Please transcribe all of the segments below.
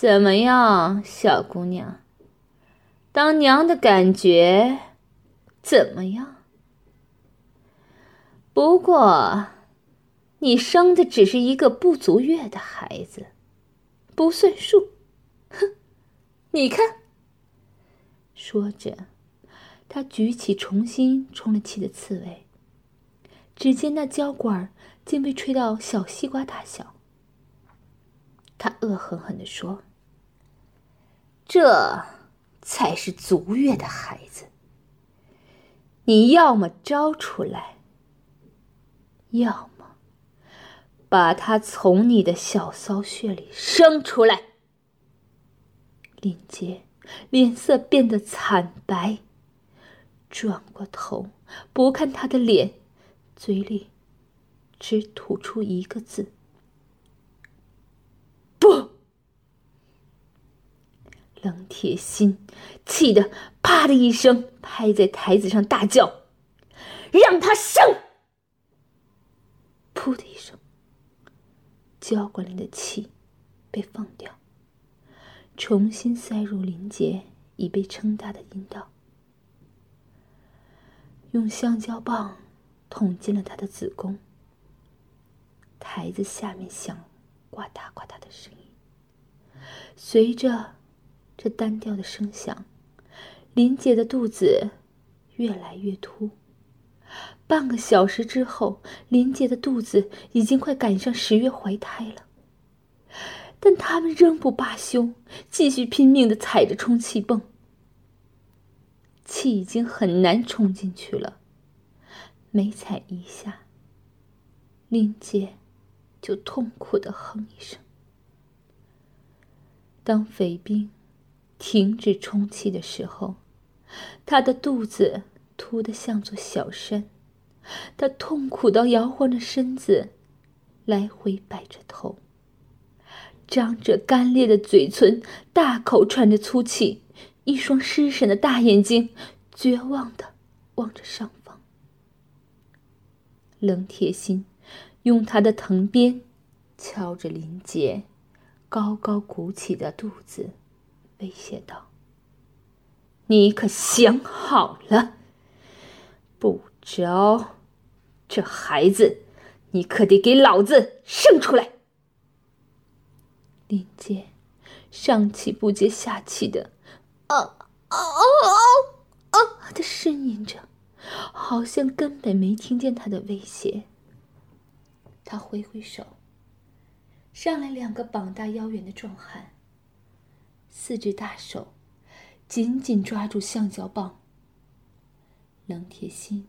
怎么样，小姑娘？当娘的感觉怎么样？不过，你生的只是一个不足月的孩子，不算数。哼，你看。说着，他举起重新充了气的刺猬。只见那胶管竟被吹到小西瓜大小。他恶狠狠地说：“这才是足月的孩子。你要么招出来，要么把他从你的小骚穴里生出来。”林杰脸色变得惨白，转过头不看他的脸。嘴里只吐出一个字：“不。”冷铁心气得啪的一声拍在台子上，大叫：“让他生！”噗的一声，胶管里的气被放掉，重新塞入林杰已被撑大的阴道，用橡胶棒。捅进了他的子宫，台子下面响呱嗒呱嗒的声音。随着这单调的声响，林姐的肚子越来越凸。半个小时之后，林姐的肚子已经快赶上十月怀胎了。但他们仍不罢休，继续拼命的踩着充气泵，气已经很难冲进去了。每踩一下，林杰就痛苦的哼一声。当匪兵停止充气的时候，他的肚子凸得像座小山，他痛苦到摇晃着身子，来回摆着头，张着干裂的嘴唇，大口喘着粗气，一双失神的大眼睛绝望的望着上方。冷铁心用他的藤鞭敲着林杰高高鼓起的肚子，威胁道：“你可想好了？不招，这孩子你可得给老子生出来！”林杰上气不接下气的“啊啊啊啊”的呻吟着。好像根本没听见他的威胁。他挥挥手，上来两个膀大腰圆的壮汉，四只大手紧紧抓住橡胶棒。冷铁心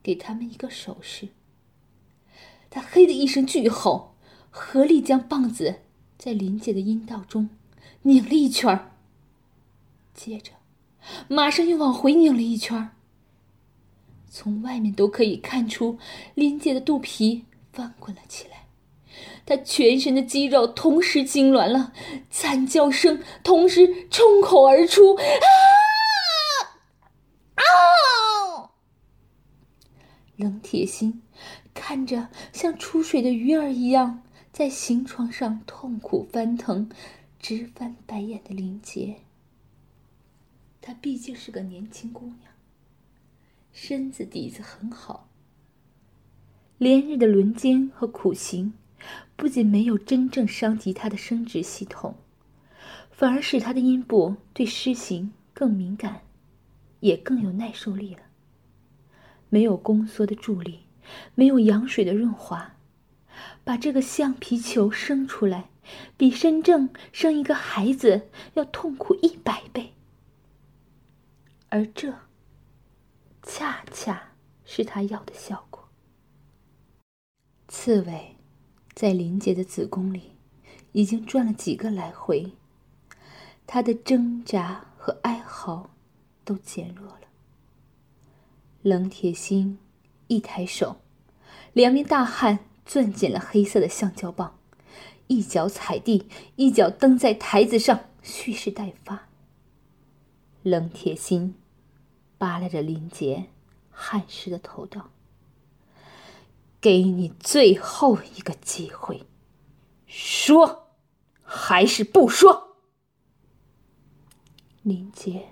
给他们一个手势，他嘿的一声巨吼，合力将棒子在林姐的阴道中拧了一圈，接着马上又往回拧了一圈。从外面都可以看出，林姐的肚皮翻滚了起来，他全身的肌肉同时痉挛了，惨叫声同时冲口而出。啊！啊！冷铁心看着像出水的鱼儿一样在刑床上痛苦翻腾、直翻白眼的林杰，她毕竟是个年轻姑娘。身子底子很好，连日的轮奸和苦行，不仅没有真正伤及他的生殖系统，反而使他的阴部对湿行更敏感，也更有耐受力了。没有宫缩的助力，没有羊水的润滑，把这个橡皮球生出来，比真正生一个孩子要痛苦一百倍。而这。恰恰是他要的效果。刺猬在林杰的子宫里已经转了几个来回，他的挣扎和哀嚎都减弱了。冷铁心一抬手，两名大汉攥紧了黑色的橡胶棒，一脚踩地，一脚蹬在台子上，蓄势待发。冷铁心。扒拉着林杰汗湿的头道：“给你最后一个机会，说还是不说？”林杰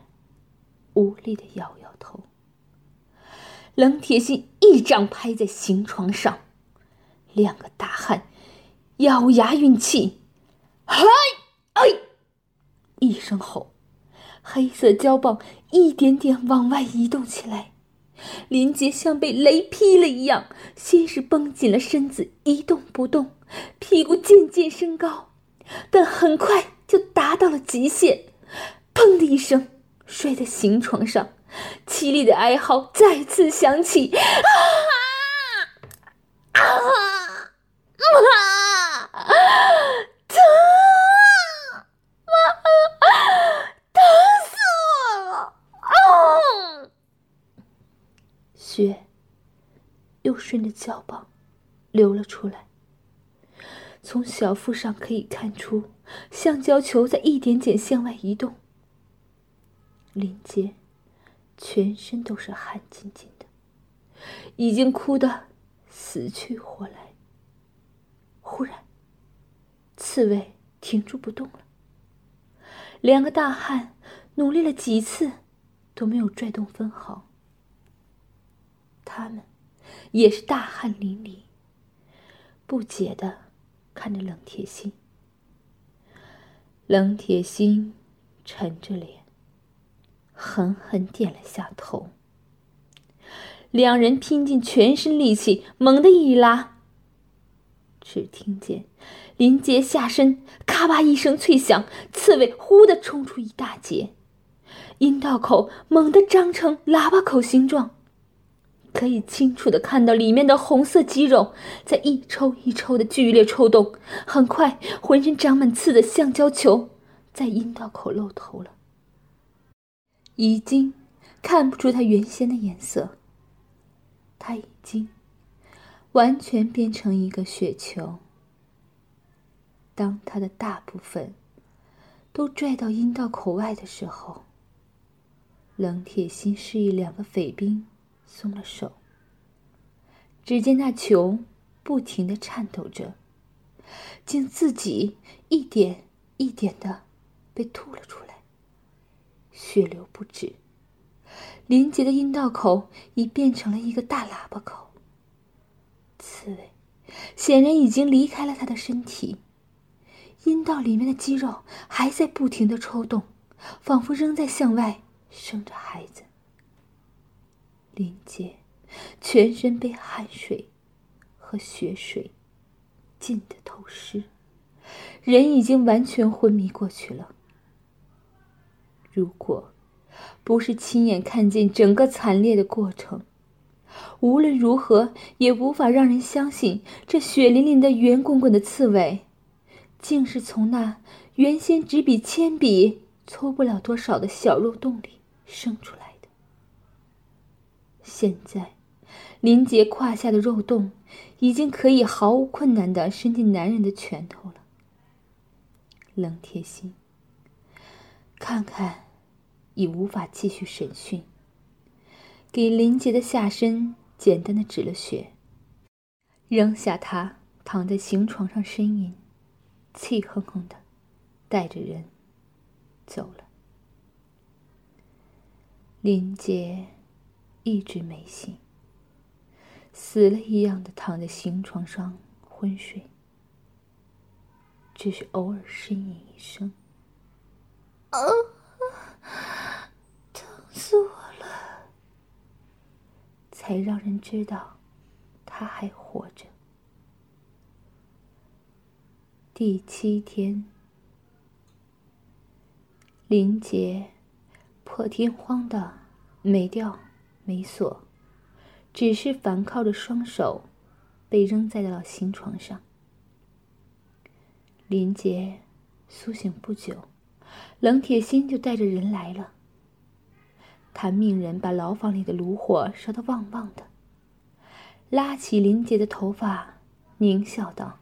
无力的摇摇头。冷铁心一掌拍在行床上，两个大汉咬牙运气，嗨哎！一声吼，黑色胶棒一点点往外移动起来。林杰像被雷劈了一样，先是绷紧了身子，一动不动，屁股渐渐升高，但很快就达到了极限，砰的一声，摔在行床上。凄厉的哀嚎再次响起，啊！啊！啊！疼，妈，疼死我了！啊！血又顺着胶棒流了出来，从小腹上可以看出，橡胶球在一点点向外移动。林杰。全身都是汗津津的，已经哭得死去活来。忽然，刺猬停住不动了。两个大汉努力了几次，都没有拽动分毫。他们也是大汗淋漓，不解的看着冷铁心。冷铁心沉着脸。狠狠点了下头。两人拼尽全身力气，猛地一拉，只听见林杰下身咔吧一声脆响，刺猬忽地冲出一大截，阴道口猛地张成喇叭口形状，可以清楚的看到里面的红色肌肉在一抽一抽的剧烈抽动。很快，浑身长满刺的橡胶球在阴道口露头了。已经看不出它原先的颜色。它已经完全变成一个雪球。当它的大部分都拽到阴道口外的时候，冷铁心示意两个匪兵松了手。只见那球不停的颤抖着，竟自己一点一点的被吐了出来。血流不止，林杰的阴道口已变成了一个大喇叭口。刺猬显然已经离开了他的身体，阴道里面的肌肉还在不停的抽动，仿佛仍在向外生着孩子。林杰全身被汗水和血水浸得透湿，人已经完全昏迷过去了。如果不是亲眼看见整个惨烈的过程，无论如何也无法让人相信，这血淋淋的圆滚滚的刺猬，竟是从那原先只比铅笔粗不了多少的小肉洞里生出来。现在，林杰胯下的肉洞，已经可以毫无困难的伸进男人的拳头了。冷铁心。看看，已无法继续审讯。给林杰的下身简单的止了血，扔下他躺在刑床上呻吟，气哼哼的，带着人走了。林杰一直没醒，死了一样的躺在行床上昏睡，只是偶尔呻吟一声。啊！疼死我了！才让人知道他还活着。第七天，林杰破天荒的没掉没锁，只是反靠着双手，被扔在了刑床上。林杰苏醒不久。冷铁心就带着人来了。他命人把牢房里的炉火烧得旺旺的，拉起林杰的头发，狞笑道：“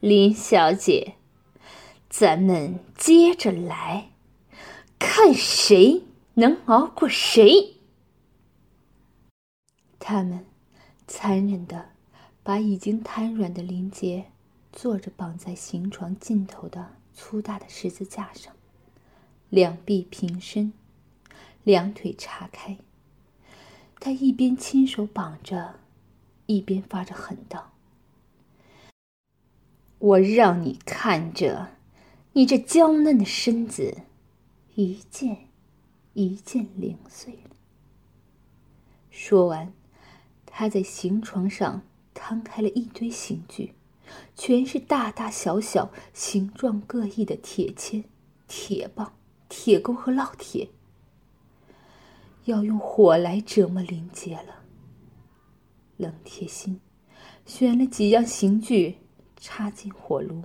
林小姐，咱们接着来，看谁能熬过谁。”他们残忍的把已经瘫软的林杰坐着绑在刑床尽头的粗大的十字架上。两臂平伸，两腿叉开。他一边亲手绑着，一边发着狠道：“我让你看着，你这娇嫩的身子，一件一件零碎了。”说完，他在刑床上摊开了一堆刑具，全是大大小小、形状各异的铁签、铁棒、铁钩和烙铁。要用火来折磨林杰了。冷铁心选了几样刑具，插进火炉。